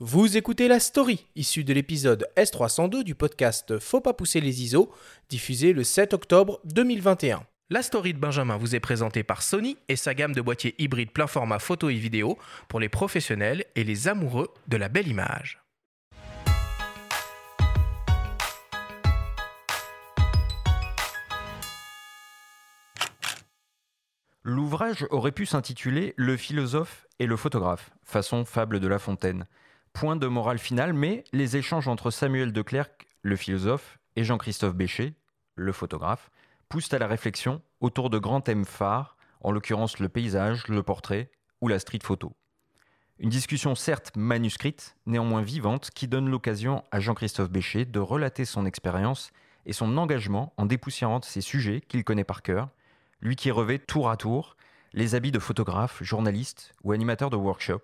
Vous écoutez la story, issue de l'épisode S302 du podcast Faut pas pousser les ISO, diffusé le 7 octobre 2021. La story de Benjamin vous est présentée par Sony et sa gamme de boîtiers hybrides plein format photo et vidéo pour les professionnels et les amoureux de la belle image. L'ouvrage aurait pu s'intituler Le philosophe et le photographe, façon fable de La Fontaine. Point de morale finale, mais les échanges entre Samuel de Clercq, le philosophe, et Jean-Christophe Béchet, le photographe, poussent à la réflexion autour de grands thèmes phares, en l'occurrence le paysage, le portrait ou la street photo. Une discussion certes manuscrite, néanmoins vivante, qui donne l'occasion à Jean-Christophe Béchet de relater son expérience et son engagement en dépoussiérant ces sujets qu'il connaît par cœur, lui qui revêt tour à tour les habits de photographe, journaliste ou animateur de workshop,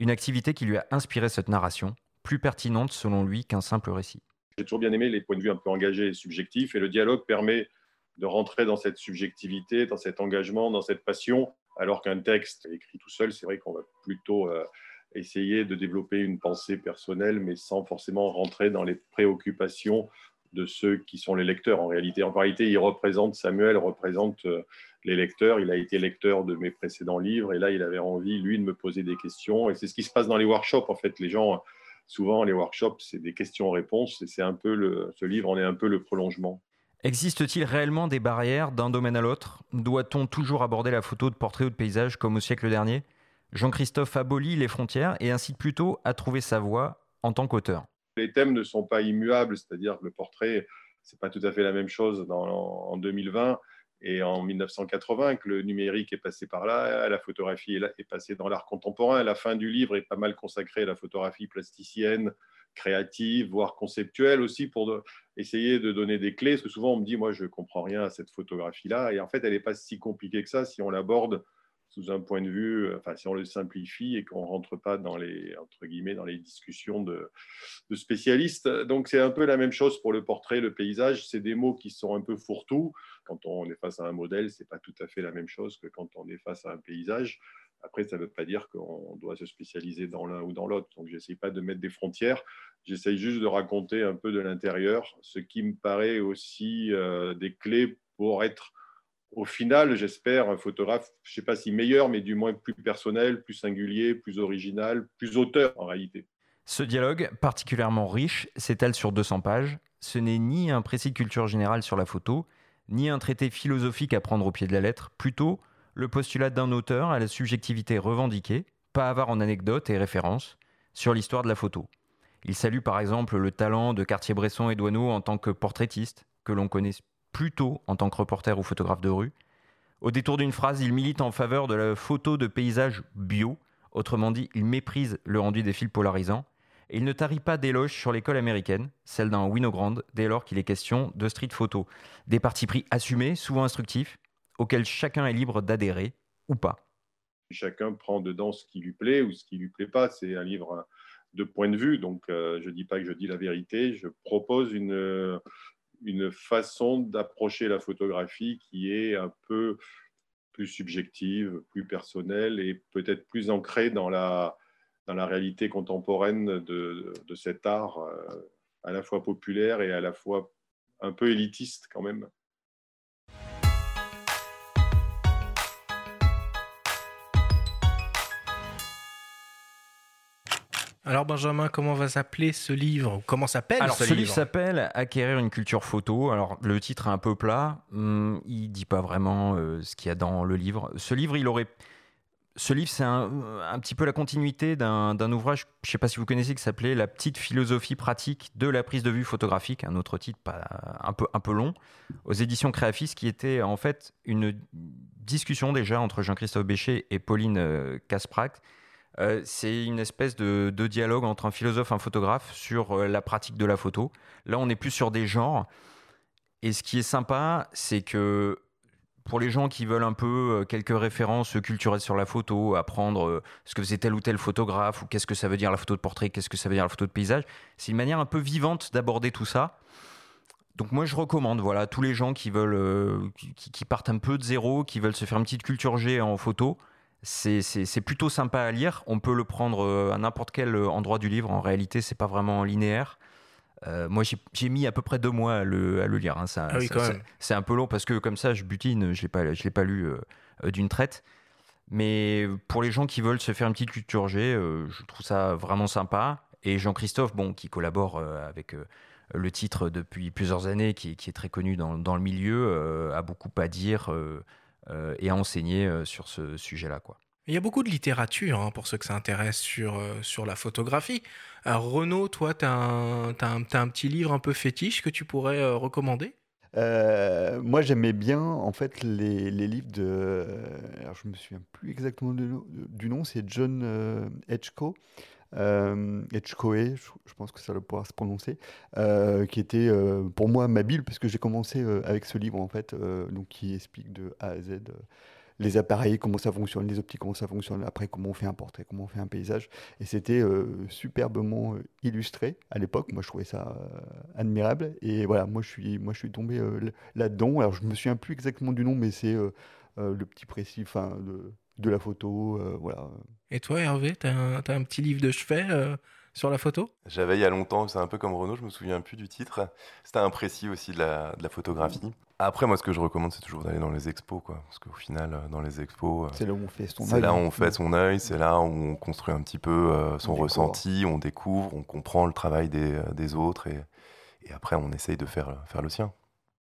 une activité qui lui a inspiré cette narration, plus pertinente selon lui qu'un simple récit. J'ai toujours bien aimé les points de vue un peu engagés et subjectifs, et le dialogue permet de rentrer dans cette subjectivité, dans cet engagement, dans cette passion, alors qu'un texte écrit tout seul, c'est vrai qu'on va plutôt euh, essayer de développer une pensée personnelle, mais sans forcément rentrer dans les préoccupations de ceux qui sont les lecteurs. En réalité, en réalité, il représente Samuel représente euh, les lecteurs. Il a été lecteur de mes précédents livres et là, il avait envie, lui, de me poser des questions. Et c'est ce qui se passe dans les workshops. En fait, les gens, souvent, les workshops, c'est des questions-réponses. Et c'est un peu le, ce livre en est un peu le prolongement. Existe-t-il réellement des barrières d'un domaine à l'autre? Doit-on toujours aborder la photo de portrait ou de paysage comme au siècle dernier? Jean-Christophe abolit les frontières et incite plutôt à trouver sa voie en tant qu'auteur. Les thèmes ne sont pas immuables, c'est-à-dire le portrait, c'est pas tout à fait la même chose dans, en 2020 et en 1980 que le numérique est passé par là, la photographie est passée dans l'art contemporain. La fin du livre est pas mal consacrée à la photographie plasticienne, créative, voire conceptuelle aussi, pour essayer de donner des clés. Parce que souvent, on me dit, moi, je comprends rien à cette photographie-là. Et en fait, elle n'est pas si compliquée que ça si on l'aborde sous un point de vue, enfin, si on le simplifie et qu'on ne rentre pas dans les, entre guillemets, dans les discussions de, spécialistes. Donc, c'est un peu la même chose pour le portrait, le paysage. C'est des mots qui sont un peu fourre-tout. Quand on est face à un modèle, ce n'est pas tout à fait la même chose que quand on est face à un paysage. Après, ça ne veut pas dire qu'on doit se spécialiser dans l'un ou dans l'autre. Donc, je n'essaie pas de mettre des frontières. J'essaye juste de raconter un peu de l'intérieur, ce qui me paraît aussi euh, des clés pour être, au final, j'espère, un photographe, je ne sais pas si meilleur, mais du moins plus personnel, plus singulier, plus original, plus auteur en réalité. Ce dialogue, particulièrement riche, s'étale sur 200 pages. Ce n'est ni un précis culture générale sur la photo, ni un traité philosophique à prendre au pied de la lettre, plutôt le postulat d'un auteur à la subjectivité revendiquée, pas avare en anecdotes et références, sur l'histoire de la photo. Il salue par exemple le talent de Cartier-Bresson et Douaneau en tant que portraitiste, que l'on connaît plutôt en tant que reporter ou photographe de rue. Au détour d'une phrase, il milite en faveur de la photo de paysage bio, autrement dit, il méprise le rendu des fils polarisants, et il ne tarit pas d'éloges sur l'école américaine, celle d'un Winogrand, dès lors qu'il est question de street photo. Des partis pris assumés, souvent instructifs, auxquels chacun est libre d'adhérer ou pas. Chacun prend dedans ce qui lui plaît ou ce qui lui plaît pas. C'est un livre de point de vue, donc euh, je ne dis pas que je dis la vérité, je propose une, une façon d'approcher la photographie qui est un peu plus subjective, plus personnelle et peut-être plus ancrée dans la, dans réalité contemporaine de, de cet art euh, à la fois populaire et à la fois un peu élitiste quand même. Alors Benjamin, comment va s'appeler ce livre Comment s'appelle Alors ce, ce livre s'appelle Acquérir une culture photo. Alors le titre est un peu plat, hum, il dit pas vraiment euh, ce qu'il y a dans le livre. Ce livre, il aurait ce livre, c'est un, un, petit peu la continuité d'un ouvrage, je ne sais pas si vous connaissez, qui s'appelait La petite philosophie pratique de la prise de vue photographique, un autre titre pas, un, peu, un peu long, aux éditions Créafis, qui était en fait une discussion déjà entre Jean-Christophe Béchet et Pauline Casprac, euh, c'est une espèce de, dialogue entre un philosophe et un photographe sur euh, la pratique de la photo. Là, on est plus sur des genres. Et ce qui est sympa, c'est que pour les gens qui veulent un peu euh, quelques références culturelles sur la photo, apprendre ce que faisait tel ou tel photographe, ou qu'est-ce que ça veut dire la photo de portrait, qu'est-ce que ça veut dire la photo de paysage, c'est une manière un peu vivante d'aborder tout ça. Donc moi je recommande voilà tous les gens qui veulent qui, qui, partent un peu de zéro, qui veulent se faire une petite culture G en photo, c'est plutôt sympa à lire. On peut le prendre à n'importe quel endroit du livre. En réalité, c'est pas vraiment linéaire. moi, j'ai mis à peu près deux mois à le, lire. Hein. Ah c'est un peu long parce que comme ça, je butine. Je ne l'ai pas lu d'une traite. Mais pour les gens qui veulent se faire une petite culture G, je trouve ça vraiment sympa. Et Jean-Christophe, bon, qui collabore avec le titre depuis plusieurs années, qui, est très connu dans, le milieu, euh, a beaucoup à dire euh, euh, et à enseigner sur ce sujet-là. quoi. Il y a beaucoup de littérature hein, pour ceux que ça intéresse sur, sur la photographie. Alors Renaud, toi, tu as, un petit livre un peu fétiche que tu pourrais recommander? Moi, j'aimais bien en fait les, livres de. Alors, je me souviens plus exactement du nom. C'est John Edgeco euh, je, pense que ça doit pouvoir se prononcer, euh, qui était euh, pour moi ma bible, parce que j'ai commencé euh, avec ce livre, en fait, donc, qui explique de A à Z les appareils, comment ça fonctionne, les optiques, comment ça fonctionne, après comment on fait un portrait, comment on fait un paysage. Et c'était superbement illustré à l'époque. Moi, je trouvais ça admirable. Et voilà, moi, je suis, moi, je suis tombé là-dedans. Alors, je me souviens plus exactement du nom, mais c'est le petit précis, de, de la photo, voilà. Et toi, Hervé, tu as, un petit livre de chevet euh, sur la photo? J'avais il y a longtemps, c'est un peu comme Renault, je me souviens plus du titre. C'était un précis aussi de la, photographie. Après, moi, ce que je recommande, c'est toujours d'aller dans les expos, quoi. Parce qu'au final, euh, dans les expos, euh, c'est là où on fait son C'est là où on fait son œil, c'est là où on construit un petit peu son ressenti, on découvre, on comprend le travail des, autres et, et après, on essaye de faire, faire le sien.